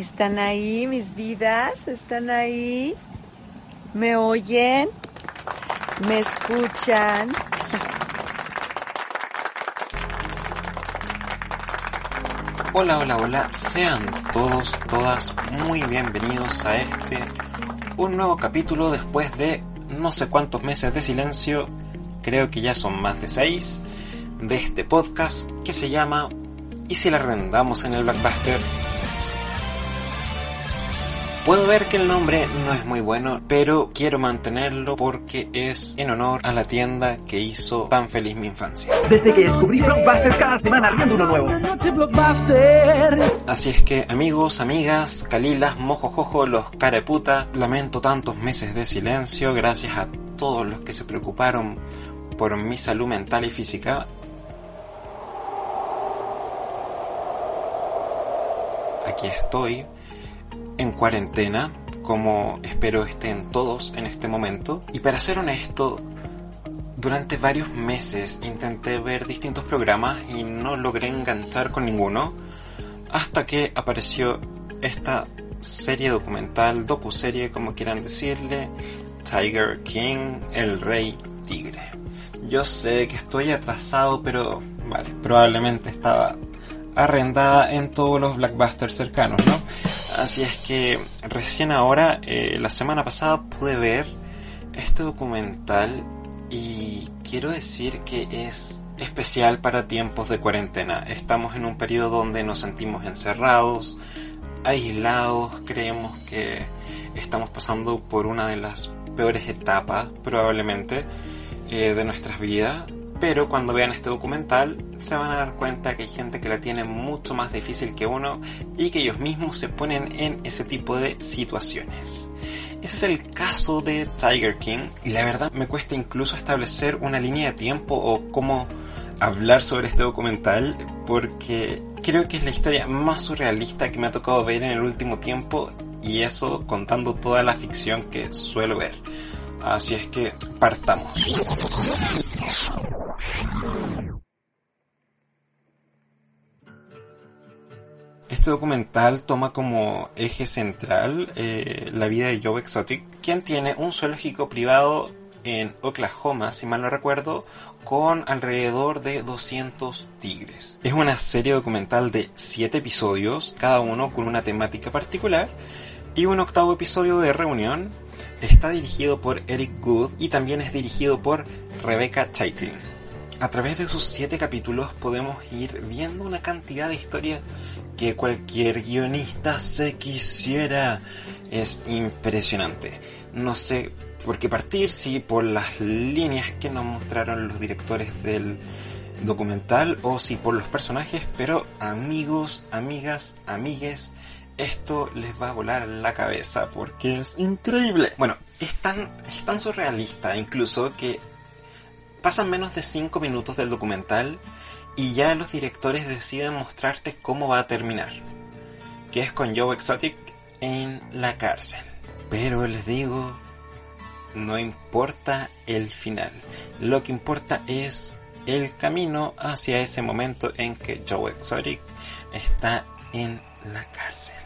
¿Están ahí mis vidas? ¿Están ahí? ¿Me oyen? ¿Me escuchan? Hola, hola, hola, sean todos, todas muy bienvenidos a este, un nuevo capítulo después de no sé cuántos meses de silencio, creo que ya son más de seis, de este podcast que se llama ¿Y si la arrendamos en el Blackbuster? Puedo ver que el nombre no es muy bueno, pero quiero mantenerlo porque es en honor a la tienda que hizo tan feliz mi infancia. Desde que descubrí Blockbuster cada semana arriendo uno nuevo. Así es que amigos, amigas, calilas, mojojojo, los careputa, lamento tantos meses de silencio gracias a todos los que se preocuparon por mi salud mental y física. Aquí estoy en cuarentena, como espero estén todos en este momento. Y para ser honesto, durante varios meses intenté ver distintos programas y no logré enganchar con ninguno, hasta que apareció esta serie documental, docuserie, como quieran decirle, Tiger King, el rey tigre. Yo sé que estoy atrasado, pero vale, probablemente estaba arrendada en todos los blockbusters cercanos, ¿no? Así es que recién ahora, eh, la semana pasada, pude ver este documental y quiero decir que es especial para tiempos de cuarentena. Estamos en un periodo donde nos sentimos encerrados, aislados, creemos que estamos pasando por una de las peores etapas probablemente eh, de nuestras vidas pero cuando vean este documental se van a dar cuenta que hay gente que la tiene mucho más difícil que uno y que ellos mismos se ponen en ese tipo de situaciones. Ese es el caso de Tiger King y la verdad me cuesta incluso establecer una línea de tiempo o cómo hablar sobre este documental porque creo que es la historia más surrealista que me ha tocado ver en el último tiempo y eso contando toda la ficción que suelo ver. Así es que partamos. Este documental toma como eje central eh, la vida de Joe Exotic, quien tiene un zoológico privado en Oklahoma, si mal no recuerdo, con alrededor de 200 tigres. Es una serie documental de 7 episodios, cada uno con una temática particular, y un octavo episodio de reunión. Está dirigido por Eric Good y también es dirigido por Rebecca Chaiklin. A través de sus 7 capítulos podemos ir viendo una cantidad de historias que cualquier guionista se quisiera. Es impresionante. No sé por qué partir, si por las líneas que nos mostraron los directores del documental o si por los personajes, pero amigos, amigas, amigues, esto les va a volar la cabeza porque es increíble. Bueno, es tan, es tan surrealista incluso que pasan menos de 5 minutos del documental y ya los directores deciden mostrarte cómo va a terminar, que es con Joe Exotic en la cárcel. Pero les digo, no importa el final, lo que importa es el camino hacia ese momento en que Joe Exotic está en la cárcel.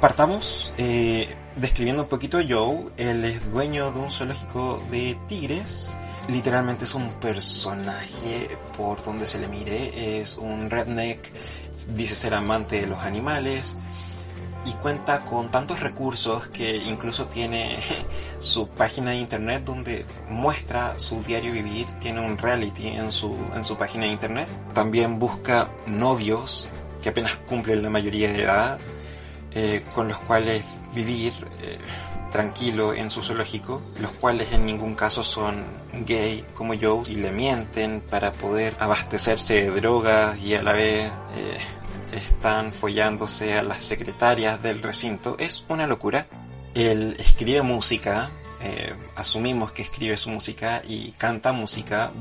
Partamos eh, describiendo un poquito a Joe. Él es dueño de un zoológico de tigres literalmente es un personaje por donde se le mire, es un redneck, dice ser amante de los animales y cuenta con tantos recursos que incluso tiene su página de internet donde muestra su diario vivir, tiene un reality en su, en su página de internet. También busca novios que apenas cumplen la mayoría de edad, eh, con los cuales vivir. Eh, tranquilo en su zoológico, los cuales en ningún caso son gay como Joe y le mienten para poder abastecerse de drogas y a la vez eh, están follándose a las secretarias del recinto. Es una locura. Él escribe música, asumimos que escribe su música y canta música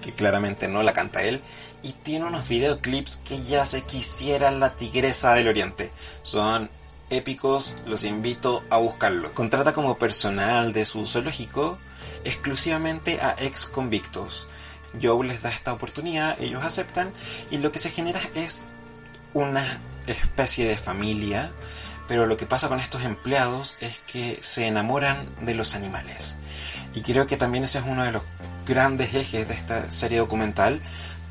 que claramente no la canta él y tiene unos videoclips que ya se quisiera la tigresa del oriente. Son épicos, los invito a buscarlos. Contrata como personal de su zoológico exclusivamente a ex convictos. Joe les da esta oportunidad, ellos aceptan y lo que se genera es una especie de familia, pero lo que pasa con estos empleados es que se enamoran de los animales. Y creo que también ese es uno de los grandes ejes de esta serie documental,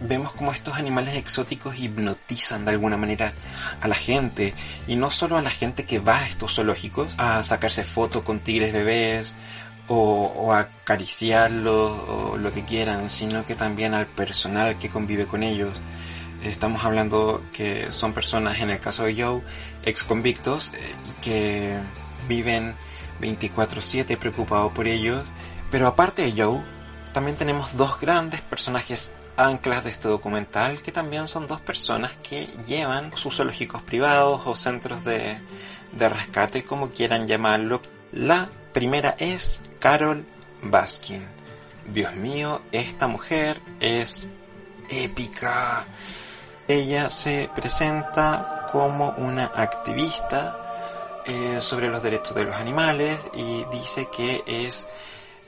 vemos como estos animales exóticos hipnotizan de alguna manera a la gente y no solo a la gente que va a estos zoológicos a sacarse fotos con tigres bebés o, a acariciarlos o lo que quieran, sino que también al personal que convive con ellos. Estamos hablando que son personas, en el caso de Joe, ex convictos eh, que viven 24/7 preocupados por ellos. Pero aparte de Joe, también tenemos dos grandes personajes anclas de este documental, que también son dos personas que llevan sus zoológicos privados o centros de, de rescate, como quieran llamarlo. La primera es Carol Baskin. Dios mío, esta mujer es épica. Ella se presenta como una activista eh, sobre los derechos de los animales y dice que es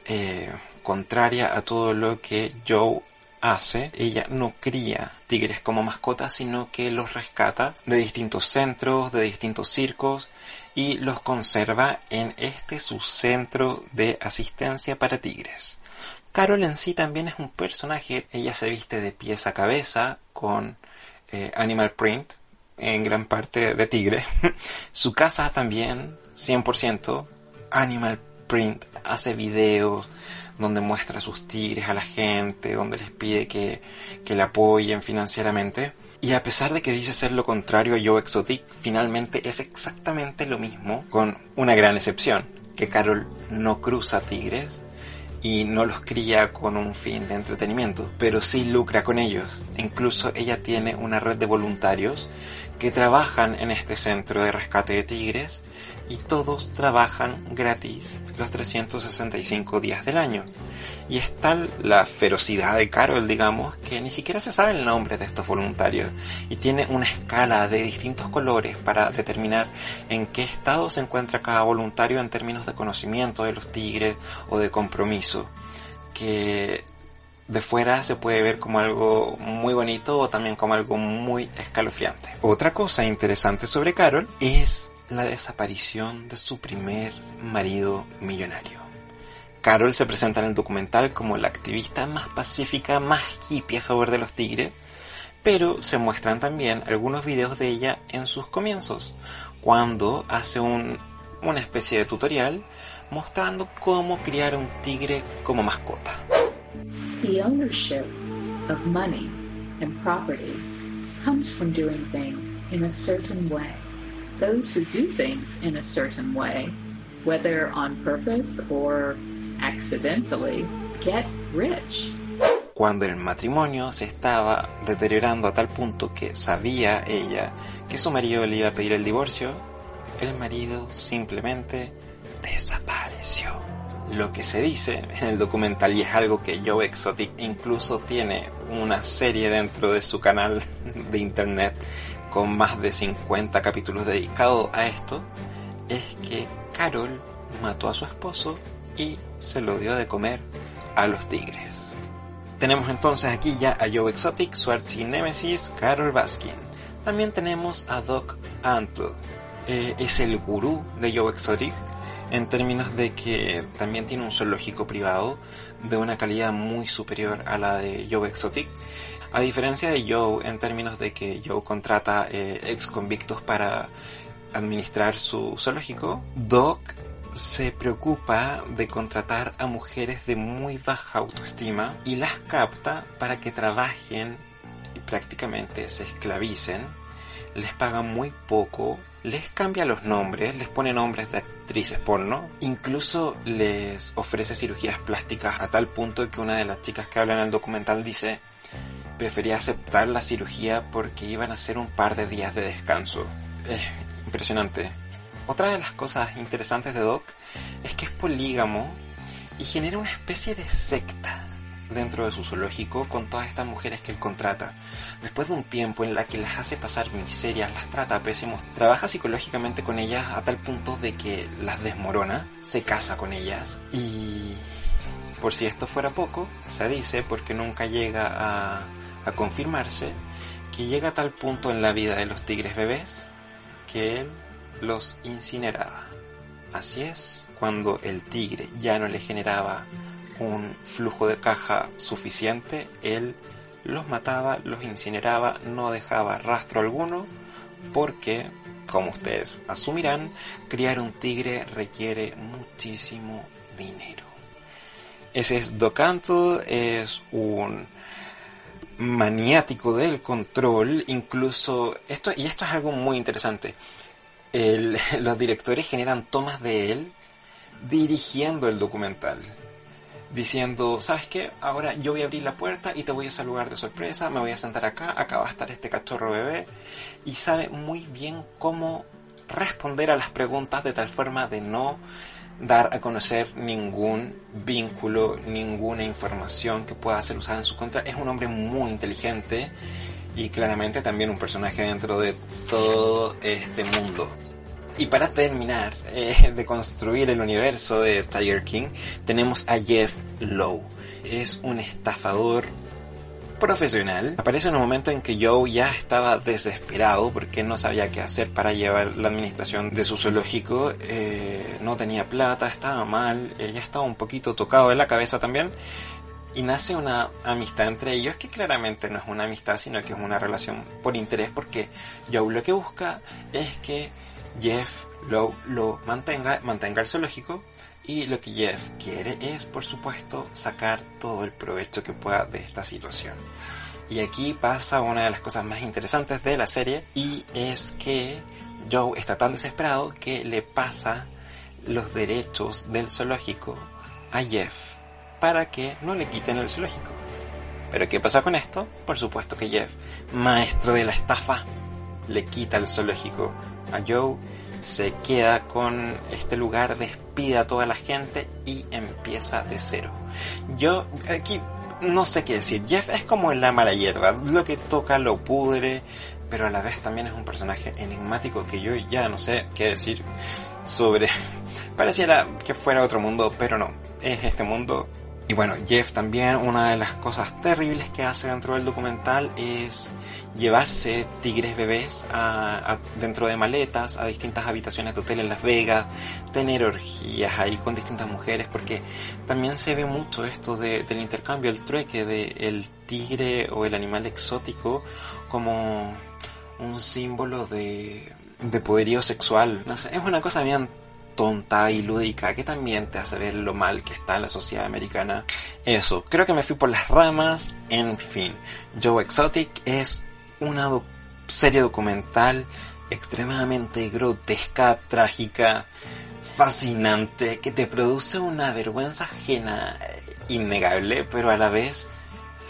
eh, contraria a todo lo que Joe hace, ella no cría tigres como mascotas, sino que los rescata de distintos centros, de distintos circos y los conserva en este su centro de asistencia para tigres. Carol en sí también es un personaje, ella se viste de pies a cabeza con eh, animal print, en gran parte de tigre. su casa también, 100% animal print, hace videos, donde muestra sus tigres a la gente, donde les pide que, que le apoyen financieramente. Y a pesar de que dice ser lo contrario a Joe Exotic, finalmente es exactamente lo mismo, con una gran excepción, que Carol no cruza tigres y no los cría con un fin de entretenimiento, pero sí lucra con ellos. Incluso ella tiene una red de voluntarios que trabajan en este centro de rescate de tigres y todos trabajan gratis los 365 días del año. Y es tal la ferocidad de Carol, digamos, que ni siquiera se sabe el nombre de estos voluntarios y tiene una escala de distintos colores para determinar en qué estado se encuentra cada voluntario en términos de conocimiento de los tigres o de compromiso, que de fuera se puede ver como algo muy bonito o también como algo muy escalofriante. Otra cosa interesante sobre Carol es la desaparición de su primer marido millonario. Carol se presenta en el documental como la activista más pacífica, más hippie a favor de los tigres, pero se muestran también algunos videos de ella en sus comienzos, cuando hace un, una especie de tutorial mostrando cómo criar un tigre como mascota. The ownership of money and property comes from doing things in a certain way those who do things in a certain way, whether on purpose or accidentally, get rich. Cuando el matrimonio se estaba deteriorando a tal punto que sabía ella que su marido le iba a pedir el divorcio, el marido simplemente desapareció. Lo que se dice en el documental, y es algo que Joe Exotic incluso tiene una serie dentro de su canal de internet con más de 50 capítulos dedicados a esto, es que Carol mató a su esposo y se lo dio de comer a los tigres. Tenemos entonces aquí ya a Joe Exotic, su archinémesis Carol Baskin. También tenemos a Doc Antle. Eh, es el gurú de Joe Exotic en términos de que también tiene un zoológico privado de una calidad muy superior a la de Joe Exotic a diferencia de Joe, en términos de que Joe contrata eh, ex convictos para administrar su zoológico, Doc se preocupa de contratar a mujeres de muy baja autoestima y las capta para que trabajen y prácticamente se esclavicen. Les paga muy poco les cambia los nombres, les pone nombres de actrices porno, incluso les ofrece cirugías plásticas a tal punto que una de las chicas que habla en el documental dice prefería aceptar la cirugía porque iban a ser un par de días de descanso. Es impresionante. Otra de las cosas interesantes de Doc es que es polígamo y genera una especie de secta dentro de su zoológico con todas estas mujeres que él contrata. Después de un tiempo en la que las hace pasar miserias, las trata pésimos, trabaja psicológicamente con ellas a tal punto de que las desmorona, se casa con ellas y por si esto fuera poco, se dice, porque nunca llega a, a confirmarse, que llega a tal punto en la vida de los tigres bebés que él los incineraba. Así es, cuando el tigre ya no le generaba un flujo de caja suficiente, él los mataba, los incineraba, no dejaba rastro alguno, porque, como ustedes asumirán, criar un tigre requiere muchísimo dinero. Ese es Docanto, es un maniático del control, incluso esto y esto es algo muy interesante. los directores generan tomas de él dirigiendo el documental diciendo, ¿sabes qué? Ahora yo voy a abrir la puerta y te voy a saludar de sorpresa, me voy a sentar acá, acá va a estar este cachorro bebé, y sabe muy bien cómo responder a las preguntas de tal forma de no dar a conocer ningún vínculo, ninguna información que pueda ser usada en su contra. Es un hombre muy inteligente y claramente también un personaje dentro de todo este mundo. Y para terminar eh, de construir el universo de Tiger King, tenemos a Jeff Lowe. Es un estafador profesional. Aparece en un momento en que Joe ya estaba desesperado porque no sabía qué hacer para llevar la administración de su zoológico. Eh, no tenía plata, estaba mal, ella estaba un poquito tocado de la cabeza también. Y nace una amistad entre ellos que claramente no es una amistad, sino que es una relación por interés porque Joe lo que busca es que Jeff lo, lo mantenga, mantenga el zoológico y lo que Jeff quiere es, por supuesto, sacar todo el provecho que pueda de esta situación. Y aquí pasa una de las cosas más interesantes de la serie y es que Joe está tan desesperado que le pasa los derechos del zoológico a Jeff para que no le quiten el zoológico. Pero ¿qué pasa con esto? Por supuesto que Jeff, maestro de la estafa, le quita el zoológico a Joe, se queda con este lugar, despide a toda la gente y empieza de cero. Yo aquí no sé qué decir. Jeff es como la mala hierba, lo que toca lo pudre, pero a la vez también es un personaje enigmático que yo ya no sé qué decir sobre. Pareciera que fuera otro mundo, pero no, es este mundo y bueno, Jeff también, una de las cosas terribles que hace dentro del documental es llevarse tigres bebés dentro de maletas a distintas habitaciones de hotel en Las Vegas, tener orgías ahí con distintas mujeres, porque también se ve mucho esto de, del intercambio, el trueque del el tigre o el animal exótico como un símbolo de, de poderío sexual. Es una cosa bien tonta y lúdica que también te hace ver lo mal que está en la sociedad americana. Eso, creo que me fui por las ramas. En fin, Joe Exotic es una serie documental extremadamente grotesca, trágica, fascinante, que te produce una vergüenza ajena eh, innegable, pero a la vez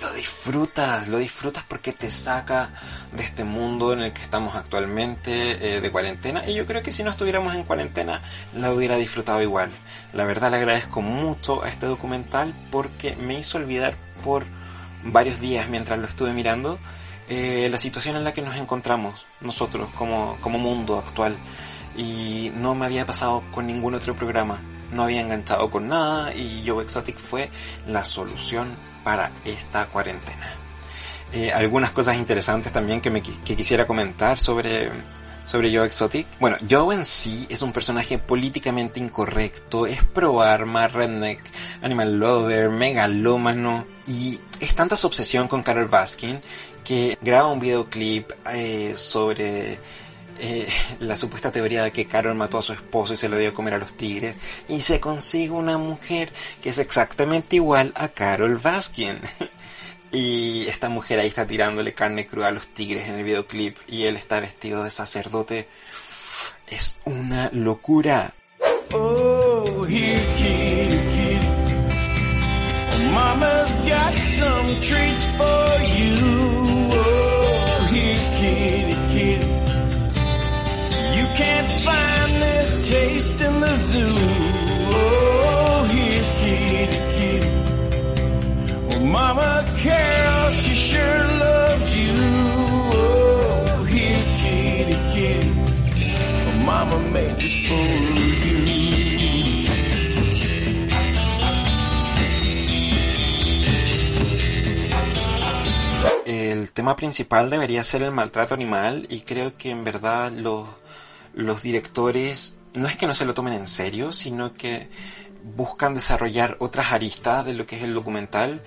lo disfrutas, lo disfrutas porque te saca de este mundo en el que estamos actualmente eh, de cuarentena. Y yo creo que si no estuviéramos en cuarentena, la hubiera disfrutado igual. La verdad le agradezco mucho a este documental porque me hizo olvidar por varios días mientras lo estuve mirando eh, la situación en la que nos encontramos nosotros como, como mundo actual. Y no me había pasado con ningún otro programa. No había enganchado con nada y Joe Exotic fue la solución para esta cuarentena. Eh, algunas cosas interesantes también que, me, que quisiera comentar sobre, sobre Joe Exotic. Bueno, Joe en sí es un personaje políticamente incorrecto, es pro arma, redneck, animal lover, megalómano y es tanta su obsesión con Carol Baskin que graba un videoclip eh, sobre eh, la supuesta teoría de que Carol mató a su esposo y se lo dio a comer a los tigres y se consigue una mujer que es exactamente igual a Carol Baskin. y esta mujer ahí está tirándole carne cruda a los tigres en el videoclip y él está vestido de sacerdote. es una locura. Oh. Mama's got some treats for you. Taste in the zoo. Oh, here, kitty, kitty. Well, Mama Carol, she sure loves you. Oh, here, kitty, kitty. Well, Mama made this for you. El tema principal debería ser el maltrato animal y creo que en verdad los, los directores no es que no se lo tomen en serio, sino que buscan desarrollar otras aristas de lo que es el documental,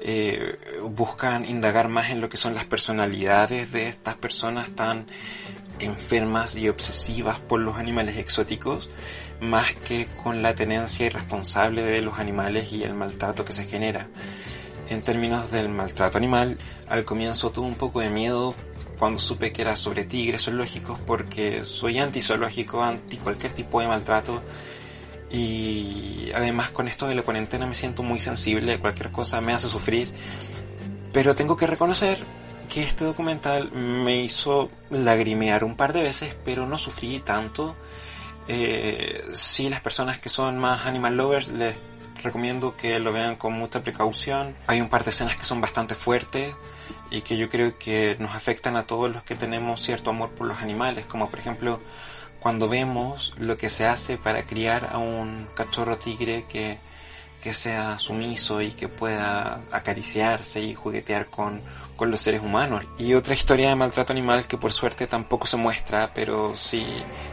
eh, buscan indagar más en lo que son las personalidades de estas personas tan enfermas y obsesivas por los animales exóticos, más que con la tenencia irresponsable de los animales y el maltrato que se genera. En términos del maltrato animal, al comienzo tuve un poco de miedo cuando supe que era sobre tigres zoológicos porque soy antizoológico, anti cualquier tipo de maltrato y además con esto de la cuarentena me siento muy sensible, cualquier cosa me hace sufrir, pero tengo que reconocer que este documental me hizo lagrimear un par de veces, pero no sufrí tanto. Eh, sí, las personas que son más animal lovers les recomiendo que lo vean con mucha precaución. Hay un par de escenas que son bastante fuertes y que yo creo que nos afectan a todos los que tenemos cierto amor por los animales, como por ejemplo cuando vemos lo que se hace para criar a un cachorro tigre que, que sea sumiso y que pueda acariciarse y juguetear con, con los seres humanos. Y otra historia de maltrato animal que por suerte tampoco se muestra, pero sí,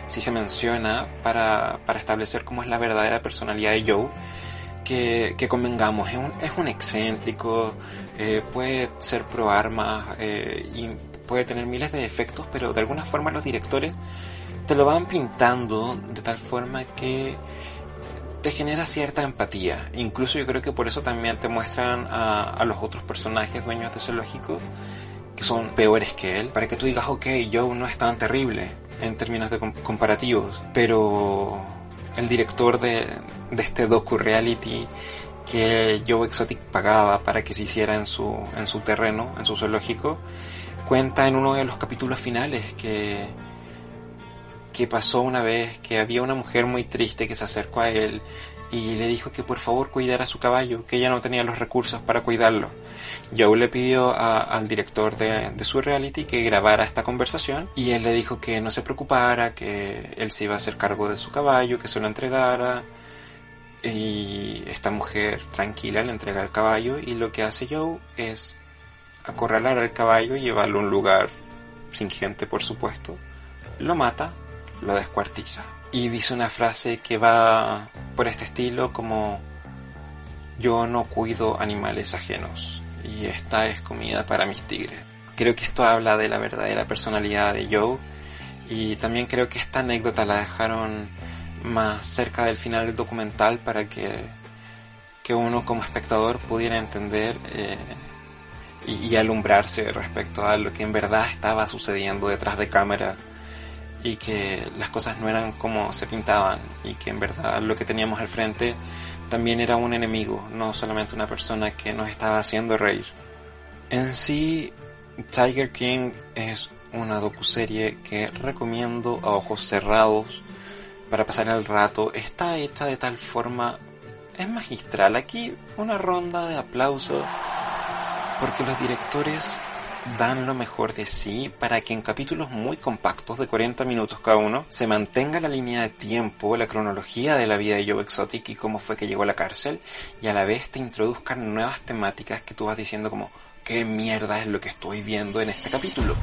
sí se menciona para, para establecer cómo es la verdadera personalidad de Joe que, convengamos, es un, es un excéntrico, eh, puede ser pro armas eh, y puede tener miles de defectos, pero de alguna forma los directores te lo van pintando de tal forma que te genera cierta empatía. Incluso yo creo que por eso también te muestran a, los otros personajes dueños de zoológicos que son peores que él, para que tú digas, ok, Joe no es tan terrible en términos de com- comparativos, pero el director de, este docu-reality que Joe Exotic pagaba para que se hiciera en su, en su terreno, en su zoológico, cuenta en uno de los capítulos finales que, que pasó una vez que había una mujer muy triste que se acercó a él y le dijo que por favor cuidara su caballo, que ella no tenía los recursos para cuidarlo. Joe le pidió al director de, de su reality que grabara esta conversación y él le dijo que no se preocupara, que él se iba a hacer cargo de su caballo, que se lo entregara. Y esta mujer tranquila le entrega el caballo y lo que hace Joe es acorralar al caballo y llevarlo a un lugar sin gente, por supuesto. Lo mata, lo descuartiza. Y dice una frase que va por este estilo como yo no cuido animales ajenos y esta es comida para mis tigres. Creo que esto habla de la verdadera personalidad de Joe y también creo que esta anécdota la dejaron más cerca del final del documental para que, que uno como espectador pudiera entender eh, y, y alumbrarse respecto a lo que en verdad estaba sucediendo detrás de cámara y que las cosas no eran como se pintaban y que en verdad lo que teníamos al frente también era un enemigo, no solamente una persona que nos estaba haciendo reír. En sí, Tiger King es una docuserie que recomiendo a ojos cerrados para pasar el rato. Está hecha de tal forma, es magistral. Aquí una ronda de aplausos porque los directores dan lo mejor de sí para que en capítulos muy compactos de 40 minutos cada uno se mantenga la línea de tiempo, la cronología de la vida de Joe Exotic y cómo fue que llegó a la cárcel y a la vez te introduzcan nuevas temáticas que tú vas diciendo como qué mierda es lo que estoy viendo en este capítulo.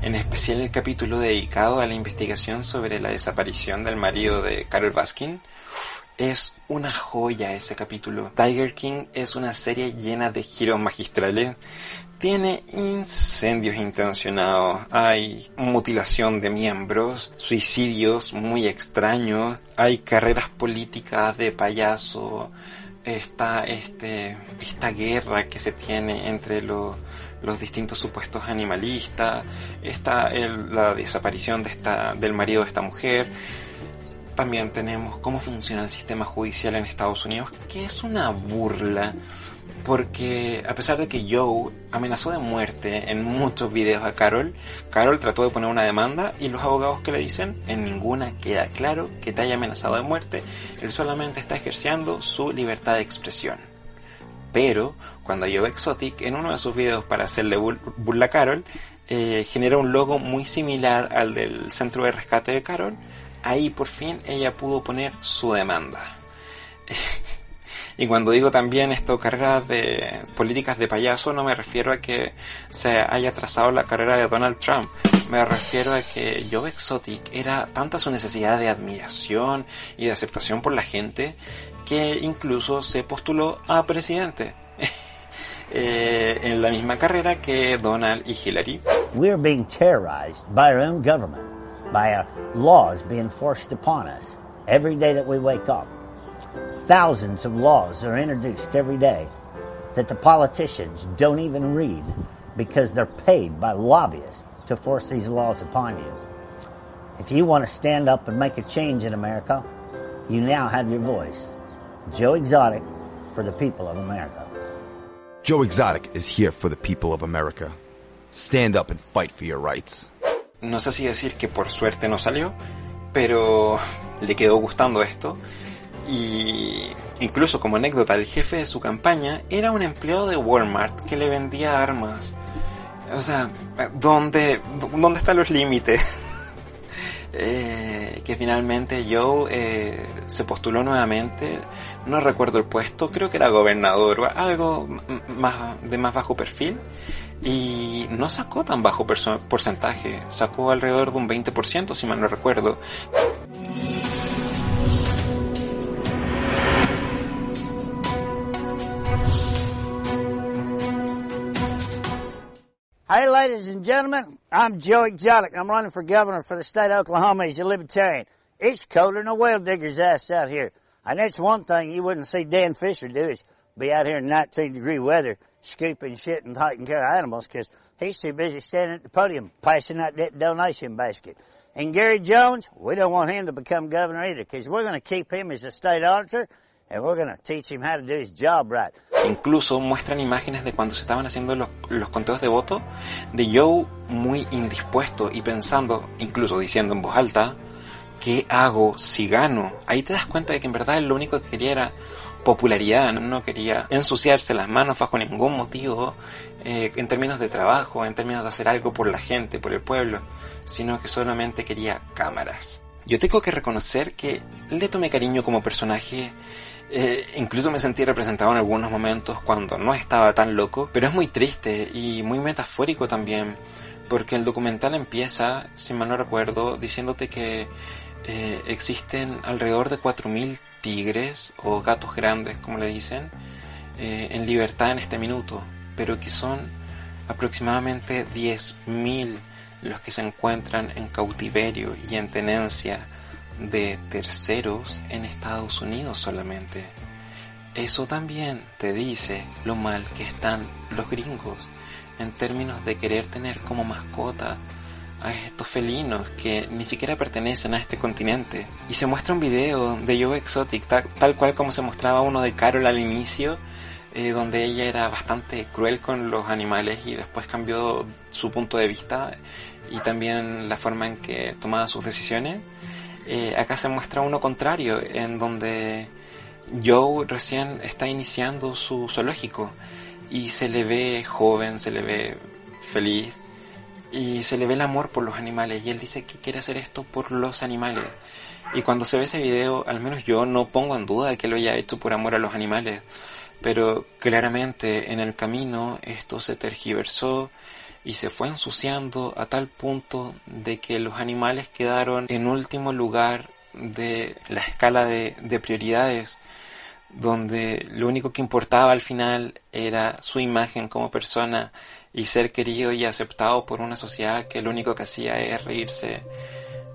En especial el capítulo dedicado a la investigación sobre la desaparición del marido de Carol Baskin. Es una joya ese capítulo. Tiger King es una serie llena de giros magistrales. Tiene incendios intencionados, hay mutilación de miembros, suicidios muy extraños, hay carreras políticas de payaso, está este, esta guerra que se tiene entre los, los distintos supuestos animalistas, está la desaparición de esta, del marido de esta mujer, también tenemos cómo funciona el sistema judicial en Estados Unidos, que es una burla porque a pesar de que Joe amenazó de muerte en muchos videos a Carol, Carol trató de poner una demanda y los abogados que le dicen, en ninguna queda claro que te haya amenazado de muerte, él solamente está ejerciendo su libertad de expresión. Pero cuando Joe Exotic en uno de sus videos para hacerle burla a Carol, eh, genera un logo muy similar al del centro de rescate de Carol, ahí por fin ella pudo poner su demanda. Y cuando digo también esto, carreras de políticas de payaso, no me refiero a que se haya trazado la carrera de Donald Trump. Me refiero a que Joe Exotic era tanta su necesidad de admiración y de aceptación por la gente que incluso se postuló a presidente. eh, en la misma carrera que Donald y Hillary. We are being terrorized by our own government, by our laws being forced upon us every day that we wake up. Thousands of laws are introduced every day that the politicians don't even read because they're paid by lobbyists to force these laws upon you. If you want to stand up and make a change in America, you now have your voice. Joe Exotic for the people of America. Joe Exotic is here for the people of America. Stand up and fight for your rights. No sé si decir que por suerte no salió, pero le quedó gustando esto Y incluso como anécdota, el jefe de su campaña era un empleado de Walmart que le vendía armas. O sea, ¿dónde, dónde están los límites? eh, que finalmente Joe eh, se postuló nuevamente, no recuerdo el puesto, creo que era gobernador o algo más, de más bajo perfil, y no sacó tan bajo porcentaje, sacó alrededor de un 20% si mal no recuerdo. Hey, ladies and gentlemen, I'm Joe Exotic. I'm running for governor for the state of Oklahoma as a libertarian. It's colder than a well digger's ass out here. And that's one thing you wouldn't see Dan Fisher do is be out here in 19 degree weather scooping shit and taking care of animals because he's too busy standing at the podium passing out that donation basket. And Gary Jones, we don't want him to become governor either because we're going to keep him as a state auditor Incluso muestran imágenes de cuando se estaban haciendo los, los conteos de voto de Joe muy indispuesto y pensando, incluso diciendo en voz alta, ¿qué hago si gano? Ahí te das cuenta de que en verdad lo único que quería era popularidad, no quería ensuciarse las manos bajo ningún motivo eh, en términos de trabajo, en términos de hacer algo por la gente, por el pueblo, sino que solamente quería cámaras. Yo tengo que reconocer que le tomé cariño como personaje eh, incluso me sentí representado en algunos momentos cuando no estaba tan loco, pero es muy triste y muy metafórico también, porque el documental empieza, si mal no recuerdo, diciéndote que eh, existen alrededor de 4.000 tigres o gatos grandes, como le dicen, eh, en libertad en este minuto, pero que son aproximadamente 10.000 los que se encuentran en cautiverio y en tenencia de terceros en Estados Unidos solamente. Eso también te dice lo mal que están los gringos en términos de querer tener como mascota a estos felinos que ni siquiera pertenecen a este continente. Y se muestra un video de Joe Exotic, tal, cual como se mostraba uno de Carol al inicio, eh, donde ella era bastante cruel con los animales y después cambió su punto de vista y también la forma en que tomaba sus decisiones. Eh, acá se muestra uno contrario, en donde Joe recién está iniciando su zoológico y se le ve joven, se le ve feliz y se le ve el amor por los animales y él dice que quiere hacer esto por los animales. Y cuando se ve ese video, al menos yo no pongo en duda que lo haya hecho por amor a los animales, pero claramente en el camino esto se tergiversó y se fue ensuciando a tal punto de que los animales quedaron en último lugar de la escala de, prioridades donde lo único que importaba al final era su imagen como persona y ser querido y aceptado por una sociedad que lo único que hacía es reírse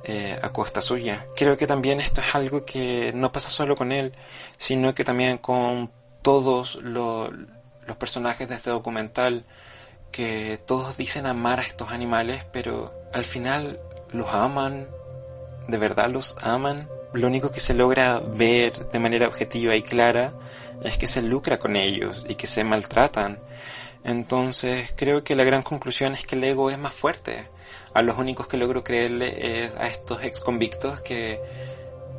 eh, a costa suya. Creo que también esto es algo que no pasa solo con él, sino que también con todos los personajes de este documental que todos dicen amar a estos animales, pero al final los aman, de verdad los aman. Lo único que se logra ver de manera objetiva y clara es que se lucra con ellos y que se maltratan. Entonces creo que la gran conclusión es que el ego es más fuerte. A los únicos que logro creerle es a estos ex convictos que,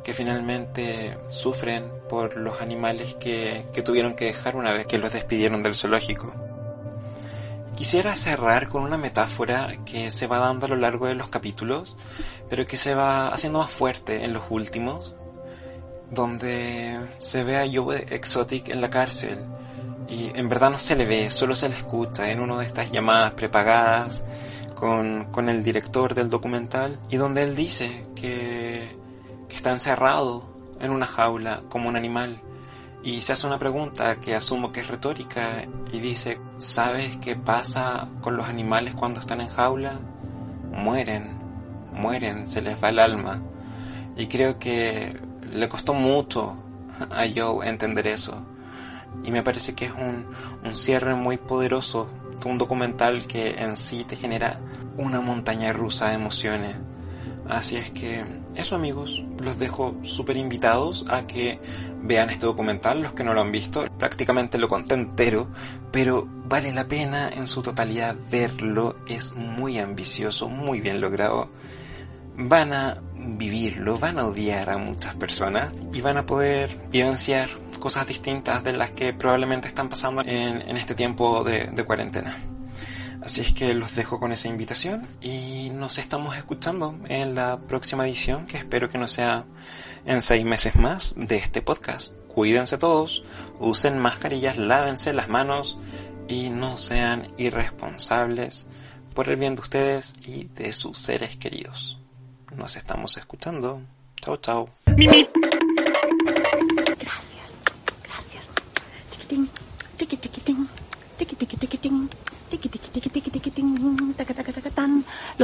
que finalmente sufren por los animales que, que tuvieron que dejar una vez que los despidieron del zoológico. Quisiera cerrar con una metáfora que se va dando a lo largo de los capítulos, pero que se va haciendo más fuerte en los últimos, donde se ve a Joe Exotic en la cárcel. Y en verdad no se le ve, solo se le escucha en una de estas llamadas prepagadas con, con el director del documental y donde él dice que, que está encerrado en una jaula como un animal y se hace una pregunta que asumo que es retórica y dice, ¿sabes qué pasa con los animales cuando están en jaula? Mueren, mueren, se les va el alma. Y creo que le costó mucho a Joe entender eso. Y me parece que es un, un cierre muy poderoso de un documental que en sí te genera una montaña rusa de emociones. Así es que eso amigos, los dejo súper invitados a que vean este documental, los que no lo han visto, prácticamente lo conté entero, pero vale la pena en su totalidad verlo, es muy ambicioso, muy bien logrado. Van a vivirlo, van a odiar a muchas personas y van a poder vivenciar cosas distintas de las que probablemente están pasando en, en este tiempo de, de cuarentena. Así es que los dejo con esa invitación y nos estamos escuchando en la próxima edición, que espero que no sea en seis meses más, de este podcast. Cuídense todos, usen mascarillas, lávense las manos y no sean irresponsables por el bien de ustedes y de sus seres queridos. Nos estamos escuchando. Chao, chao.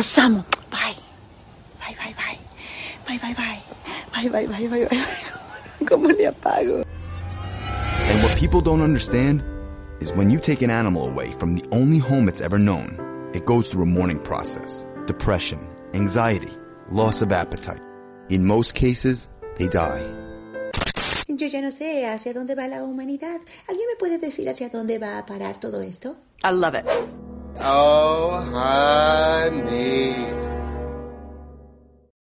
Los amo. Bye. Bye, bye, bye. Bye, bye, bye. Bye, bye, bye, bye, bye. ¿Cómo le apago? And what people don't understand is when you take an animal away from the only home it's ever known, it goes through a mourning process, depression, anxiety, loss of appetite. In most cases, they die. Yo ya no sé hacia dónde va la humanidad. ¿Alguien me puede decir hacia dónde va a parar todo esto? I love it. Oh, honey.